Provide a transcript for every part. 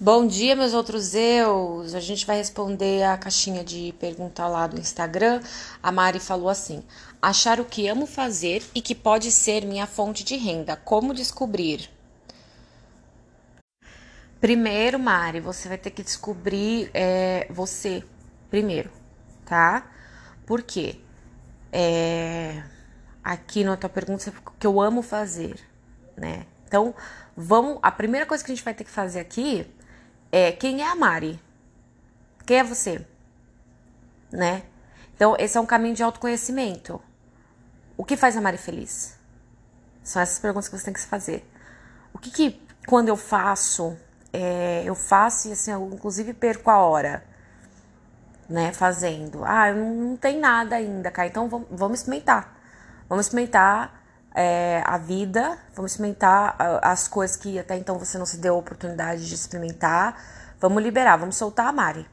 Bom dia, meus outros eus. A gente vai responder a caixinha de pergunta lá do Instagram. A Mari falou assim: achar o que amo fazer e que pode ser minha fonte de renda. Como descobrir? Primeiro, Mari, você vai ter que descobrir é, você primeiro, tá? Por quê? É, aqui na tua pergunta, o que eu amo fazer, né? Então, vamos. A primeira coisa que a gente vai ter que fazer aqui é quem é a Mari? Quem é você? Né? Então, esse é um caminho de autoconhecimento. O que faz a Mari feliz? São essas perguntas que você tem que se fazer. O que que, quando eu faço, é, eu faço e assim, eu inclusive perco a hora, né, fazendo. Ah, não, não tem nada ainda, cara, então vamos, vamos experimentar. Vamos experimentar é, a vida, vamos experimentar as coisas que até então você não se deu a oportunidade de experimentar. Vamos liberar, vamos soltar a Mari,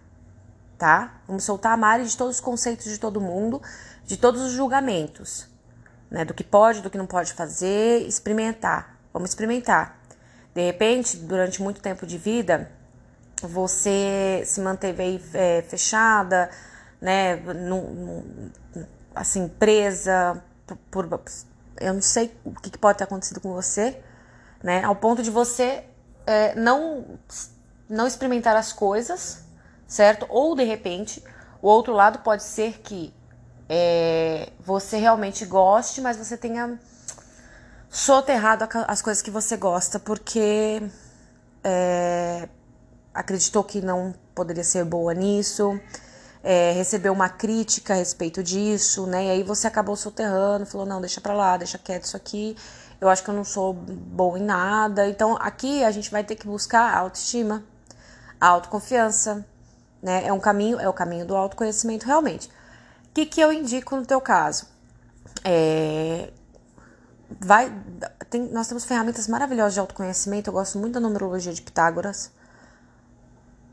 tá? Vamos soltar a Mari de todos os conceitos de todo mundo, de todos os julgamentos, né? Do que pode, do que não pode fazer, experimentar. Vamos experimentar. De repente, durante muito tempo de vida, você se manteve aí é, fechada, né? assim, presa por, por eu não sei o que pode ter acontecido com você, né? Ao ponto de você é, não, não experimentar as coisas, certo? Ou de repente, o outro lado pode ser que é, você realmente goste, mas você tenha soterrado as coisas que você gosta porque é, acreditou que não poderia ser boa nisso é, recebeu uma crítica a respeito disso, né? E aí você acabou soterrando, falou, não, deixa pra lá, deixa quieto isso aqui, eu acho que eu não sou bom em nada. Então aqui a gente vai ter que buscar autoestima, autoconfiança, né? É um caminho, é o caminho do autoconhecimento realmente. O que, que eu indico no teu caso? É, vai, tem, nós temos ferramentas maravilhosas de autoconhecimento. Eu gosto muito da numerologia de Pitágoras.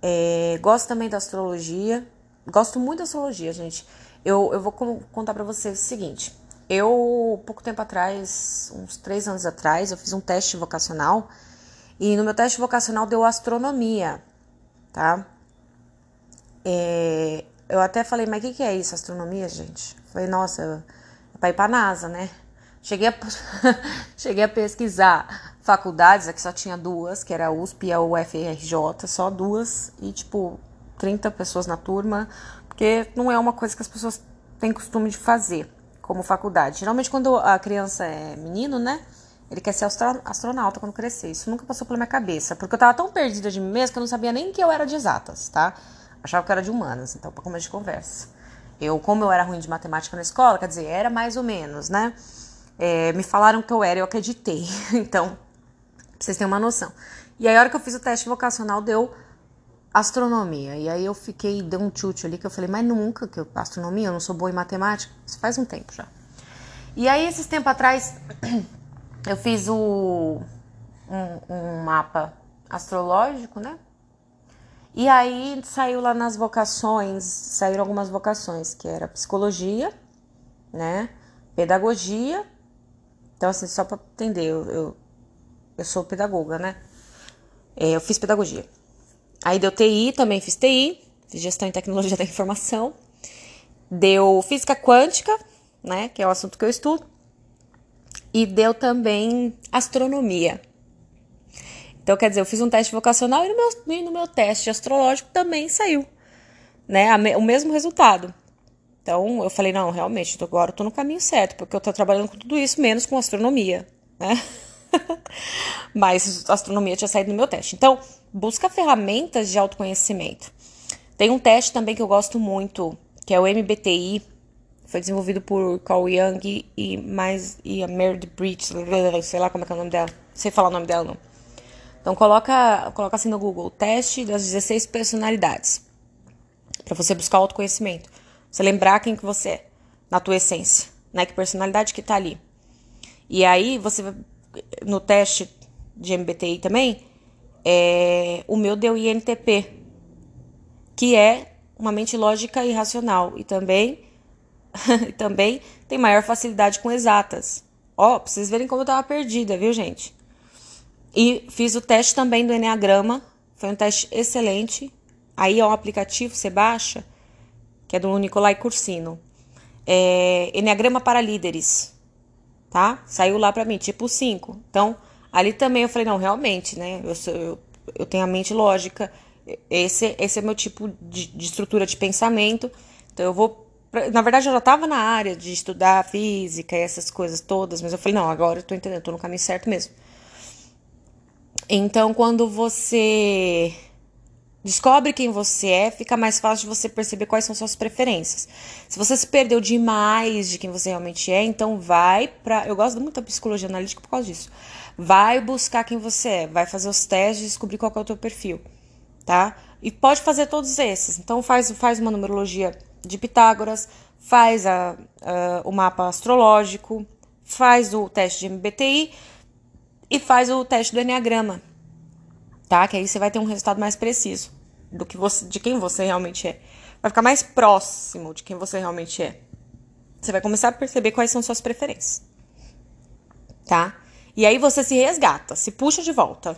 É, gosto também da astrologia. Gosto muito da astrologia, gente. Eu, eu vou contar para vocês o seguinte. Eu, pouco tempo atrás, uns três anos atrás, eu fiz um teste vocacional. E no meu teste vocacional deu astronomia, tá? É, eu até falei, mas o que, que é isso, astronomia, gente? falei, nossa, é pra ir pra NASA, né? Cheguei a, cheguei a pesquisar faculdades, aqui só tinha duas, que era a USP e a UFRJ, só duas. E, tipo, 30 pessoas na turma, porque não é uma coisa que as pessoas têm costume de fazer como faculdade. Geralmente, quando a criança é menino, né? Ele quer ser astronauta quando crescer. Isso nunca passou pela minha cabeça, porque eu tava tão perdida de mim mesma que eu não sabia nem que eu era de exatas, tá? Achava que eu era de humanas, então, pra começo de conversa. Eu, como eu era ruim de matemática na escola, quer dizer, era mais ou menos, né? É, me falaram que eu era, eu acreditei. Então, pra vocês terem uma noção. E aí, a hora que eu fiz o teste vocacional, deu astronomia. E aí eu fiquei, deu um chute ali que eu falei, mas nunca que eu astronomia, eu não sou boa em matemática. Isso faz um tempo já. E aí, esses tempos atrás, eu fiz o, um, um mapa astrológico, né? E aí saiu lá nas vocações, saíram algumas vocações, que era psicologia, né? Pedagogia. Então, assim, só para entender, eu, eu, eu, sou pedagoga, né? É, eu fiz pedagogia. Aí deu TI, também fiz TI, fiz gestão em tecnologia da informação. Deu física quântica, né, que é o assunto que eu estudo. E deu também astronomia. Então, quer dizer, eu fiz um teste vocacional e no meu, e no meu teste astrológico também saiu, né, o mesmo resultado. Então, eu falei, não, realmente, agora eu tô no caminho certo, porque eu tô trabalhando com tudo isso, menos com astronomia, né? Mas astronomia tinha saído no meu teste. Então, busca ferramentas de autoconhecimento. Tem um teste também que eu gosto muito, que é o MBTI. Foi desenvolvido por Carl Young e mais e a Meredith Bridge, sei lá como é que é o nome dela. Não sei falar o nome dela não. Então coloca, coloca assim no Google, teste das 16 personalidades. Para você buscar autoconhecimento. Você lembrar quem que você é, na tua essência, né? Que personalidade que tá ali. E aí você no teste de MBTI também, é, o meu deu INTP, que é uma mente lógica e racional. E também, também tem maior facilidade com exatas. Ó, pra vocês verem como eu tava perdida, viu, gente? E fiz o teste também do Enneagrama, Foi um teste excelente. Aí é um aplicativo, você baixa, que é do Nicolai Cursino. É, Enneagrama para líderes, tá? Saiu lá para mim, tipo 5. Então, ali também eu falei, não, realmente, né? Eu, sou, eu, eu tenho a mente lógica, esse, esse é meu tipo de, de estrutura de pensamento. Então, eu vou na verdade, eu já estava na área de estudar física e essas coisas todas, mas eu falei, não, agora eu tô entendendo, tô no caminho certo mesmo. Então, quando você descobre quem você é, fica mais fácil de você perceber quais são suas preferências. Se você se perdeu demais de quem você realmente é, então vai para, eu gosto muito da psicologia analítica por causa disso. Vai buscar quem você é, vai fazer os testes descobrir qual é o teu perfil, tá? E pode fazer todos esses. Então faz faz uma numerologia de Pitágoras, faz a, a, o mapa astrológico, faz o teste de MBTI e faz o teste do Enneagrama, tá? Que aí você vai ter um resultado mais preciso do que você, de quem você realmente é. Vai ficar mais próximo de quem você realmente é. Você vai começar a perceber quais são suas preferências, tá? E aí você se resgata, se puxa de volta,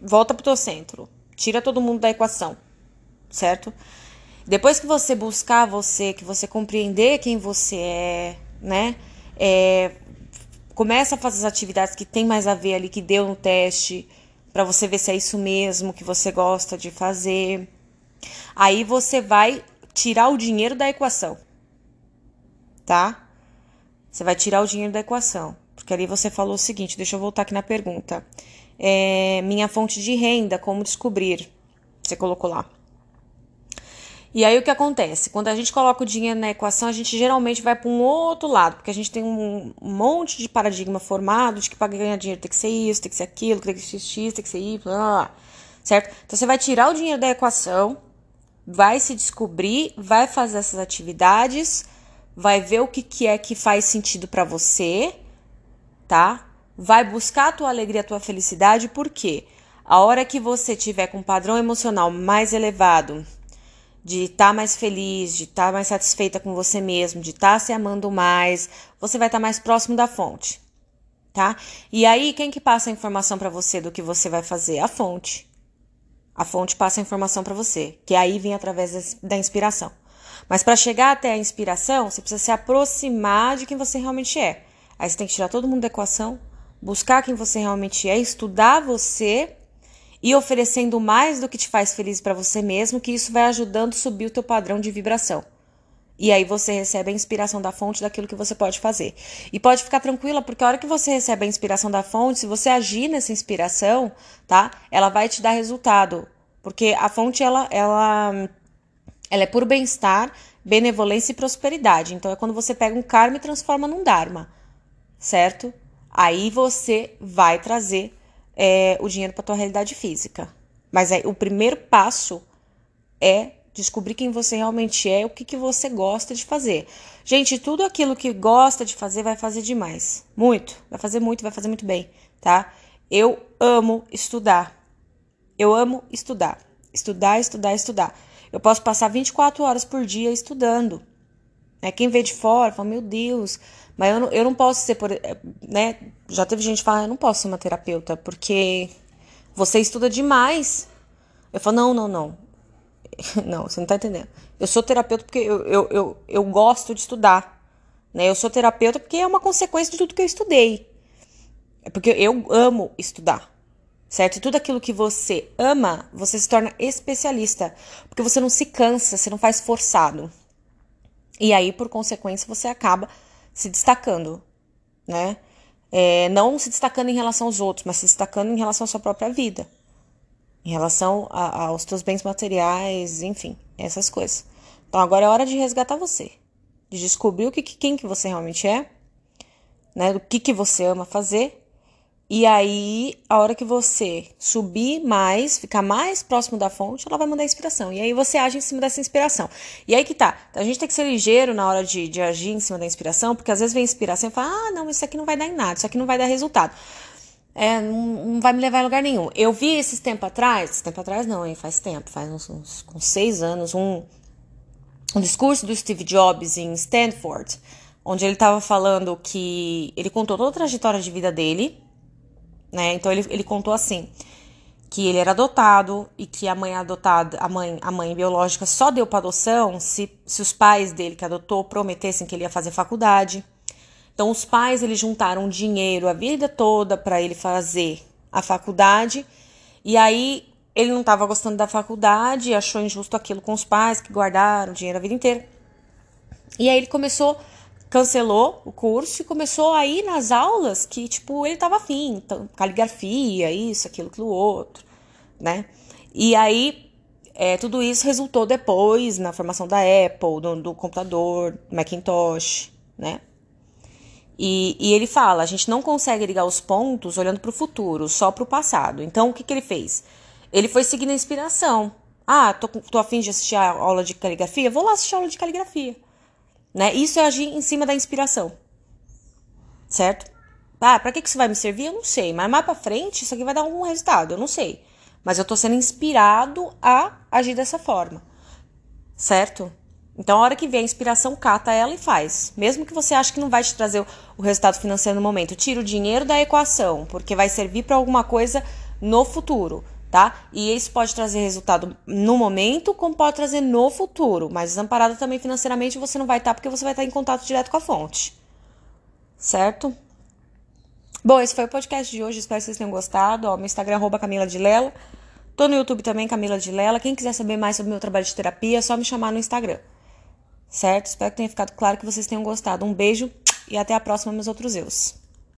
volta pro teu centro, tira todo mundo da equação, certo? Depois que você buscar você, que você compreender quem você é, né? É, começa a fazer as atividades que tem mais a ver ali, que deu no teste, para você ver se é isso mesmo que você gosta de fazer. Aí você vai tirar o dinheiro da equação, tá? Você vai tirar o dinheiro da equação. Porque ali você falou o seguinte, deixa eu voltar aqui na pergunta. É, minha fonte de renda, como descobrir? Você colocou lá. E aí o que acontece? Quando a gente coloca o dinheiro na equação, a gente geralmente vai para um outro lado, porque a gente tem um monte de paradigma formado de que para ganhar dinheiro tem que ser isso, tem que ser aquilo, tem que ser X, tem que ser Y, blá, blá, certo? Então você vai tirar o dinheiro da equação, vai se descobrir, vai fazer essas atividades, vai ver o que, que é que faz sentido para você, tá? Vai buscar a tua alegria, a tua felicidade, porque a hora que você tiver com um padrão emocional mais elevado, de estar tá mais feliz, de estar tá mais satisfeita com você mesmo, de estar tá se amando mais, você vai estar tá mais próximo da fonte, tá? E aí, quem que passa a informação para você do que você vai fazer? A fonte. A fonte passa a informação para você, que aí vem através da inspiração. Mas para chegar até a inspiração, você precisa se aproximar de quem você realmente é. Aí você tem que tirar todo mundo da equação, buscar quem você realmente é, estudar você e oferecendo mais do que te faz feliz para você mesmo, que isso vai ajudando a subir o teu padrão de vibração. E aí você recebe a inspiração da fonte daquilo que você pode fazer. E pode ficar tranquila, porque a hora que você recebe a inspiração da fonte, se você agir nessa inspiração, tá? Ela vai te dar resultado. Porque a fonte, ela, ela, ela é por bem-estar, benevolência e prosperidade. Então é quando você pega um karma e transforma num dharma, certo? Aí você vai trazer é, o dinheiro para tua realidade física. Mas aí, o primeiro passo é descobrir quem você realmente é, o que, que você gosta de fazer. Gente, tudo aquilo que gosta de fazer vai fazer demais. Muito. Vai fazer muito, vai fazer muito bem, tá? Eu amo estudar. Eu amo estudar. Estudar, estudar, estudar. Eu posso passar 24 horas por dia estudando. É, quem vê de fora fala, meu Deus, mas eu não, eu não posso ser, por, eh, né? Já teve gente que fala, eu não posso ser uma terapeuta, porque você estuda demais. Eu falo, não, não, não. Não, você não tá entendendo. Eu sou terapeuta porque eu, eu, eu, eu gosto de estudar. Né? Eu sou terapeuta porque é uma consequência de tudo que eu estudei. É porque eu amo estudar. Certo? E tudo aquilo que você ama, você se torna especialista. Porque você não se cansa, você não faz forçado. E aí, por consequência, você acaba se destacando, né? É, não se destacando em relação aos outros, mas se destacando em relação à sua própria vida, em relação a, aos teus bens materiais, enfim, essas coisas. Então agora é hora de resgatar você, de descobrir o que, quem que você realmente é, né? Do que que você ama fazer e aí, a hora que você subir mais, ficar mais próximo da fonte, ela vai mandar inspiração. E aí você age em cima dessa inspiração. E aí que tá. A gente tem que ser ligeiro na hora de, de agir em cima da inspiração, porque às vezes vem inspiração e fala: ah, não, isso aqui não vai dar em nada, isso aqui não vai dar resultado. É, não, não vai me levar em lugar nenhum. Eu vi esses tempo atrás, esse tempo atrás não, hein, faz tempo, faz uns, uns, uns seis anos, um, um discurso do Steve Jobs em Stanford, onde ele estava falando que ele contou toda a trajetória de vida dele né? Então ele, ele contou assim: que ele era adotado e que a mãe adotada, a mãe, a mãe biológica só deu para adoção se, se os pais dele que adotou prometessem que ele ia fazer faculdade. Então os pais eles juntaram dinheiro a vida toda para ele fazer a faculdade e aí ele não estava gostando da faculdade, achou injusto aquilo com os pais que guardaram dinheiro a vida inteira. E aí ele começou, cancelou o curso e começou a ir nas aulas que, tipo, ele tava afim, então, caligrafia, isso, aquilo, aquilo outro, né? E aí, é, tudo isso resultou depois na formação da Apple, do, do computador, Macintosh, né? E, e, ele fala, a gente não consegue ligar os pontos olhando para o futuro, só para o passado. Então, o que, que ele fez? Ele foi seguindo a inspiração. Ah, tô, tô afim de assistir a aula de caligrafia? Vou lá assistir a aula de caligrafia. Né? Isso é agir em cima da inspiração. Certo? Ah, pra que, isso vai me servir? Eu não sei. Mas mais pra frente, isso aqui vai dar algum resultado. Eu não sei. Mas eu tô sendo inspirado a agir dessa forma. Certo? Então, a hora que vem a inspiração, cata ela e faz. Mesmo que você ache que não vai te trazer o resultado financeiro no momento, tira o dinheiro da equação, porque vai servir para alguma coisa no futuro tá? E isso pode trazer resultado no momento, como pode trazer no futuro. Mas desamparada também financeiramente você não vai estar, porque você vai estar em contato direto com a fonte. Certo? Bom, esse foi o podcast de hoje. Espero que vocês tenham gostado. Ó, meu Instagram é Camila de Lela. Tô no YouTube também, Camila de Lela. Quem quiser saber mais sobre meu trabalho de terapia, é só me chamar no Instagram. Certo? Espero que tenha ficado claro que vocês tenham gostado. Um beijo e até a próxima, meus outros eus.